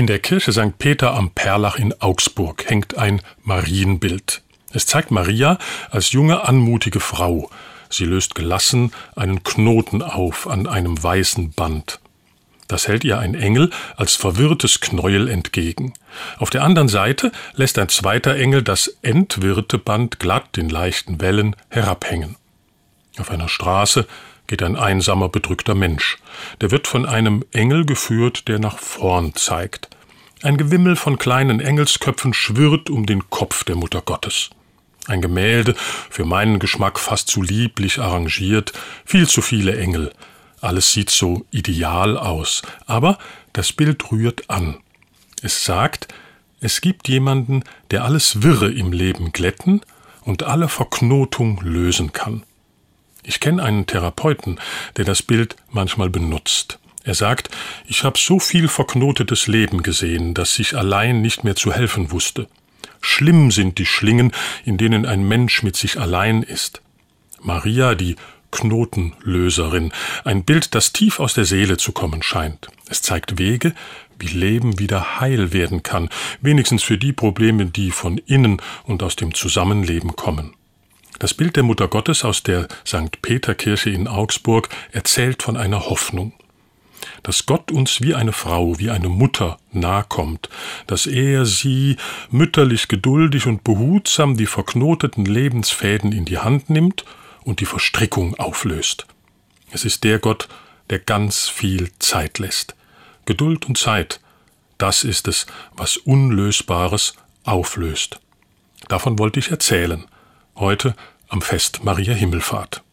In der Kirche St. Peter am Perlach in Augsburg hängt ein Marienbild. Es zeigt Maria als junge, anmutige Frau. Sie löst gelassen einen Knoten auf an einem weißen Band. Das hält ihr ein Engel als verwirrtes Knäuel entgegen. Auf der anderen Seite lässt ein zweiter Engel das entwirrte Band glatt in leichten Wellen herabhängen. Auf einer Straße geht ein einsamer, bedrückter Mensch. Der wird von einem Engel geführt, der nach vorn zeigt. Ein Gewimmel von kleinen Engelsköpfen schwirrt um den Kopf der Mutter Gottes. Ein Gemälde, für meinen Geschmack fast zu lieblich arrangiert, viel zu viele Engel. Alles sieht so ideal aus, aber das Bild rührt an. Es sagt, es gibt jemanden, der alles Wirre im Leben glätten und alle Verknotung lösen kann. Ich kenne einen Therapeuten, der das Bild manchmal benutzt. Er sagt, ich habe so viel verknotetes Leben gesehen, dass ich allein nicht mehr zu helfen wusste. Schlimm sind die Schlingen, in denen ein Mensch mit sich allein ist. Maria, die Knotenlöserin, ein Bild, das tief aus der Seele zu kommen scheint. Es zeigt Wege, wie Leben wieder heil werden kann, wenigstens für die Probleme, die von innen und aus dem Zusammenleben kommen. Das Bild der Mutter Gottes aus der St. Peter Kirche in Augsburg erzählt von einer Hoffnung. Dass Gott uns wie eine Frau, wie eine Mutter nahe kommt, dass er sie mütterlich geduldig und behutsam die verknoteten Lebensfäden in die Hand nimmt und die Verstrickung auflöst. Es ist der Gott, der ganz viel Zeit lässt. Geduld und Zeit, das ist es, was Unlösbares auflöst. Davon wollte ich erzählen heute am Fest Maria Himmelfahrt.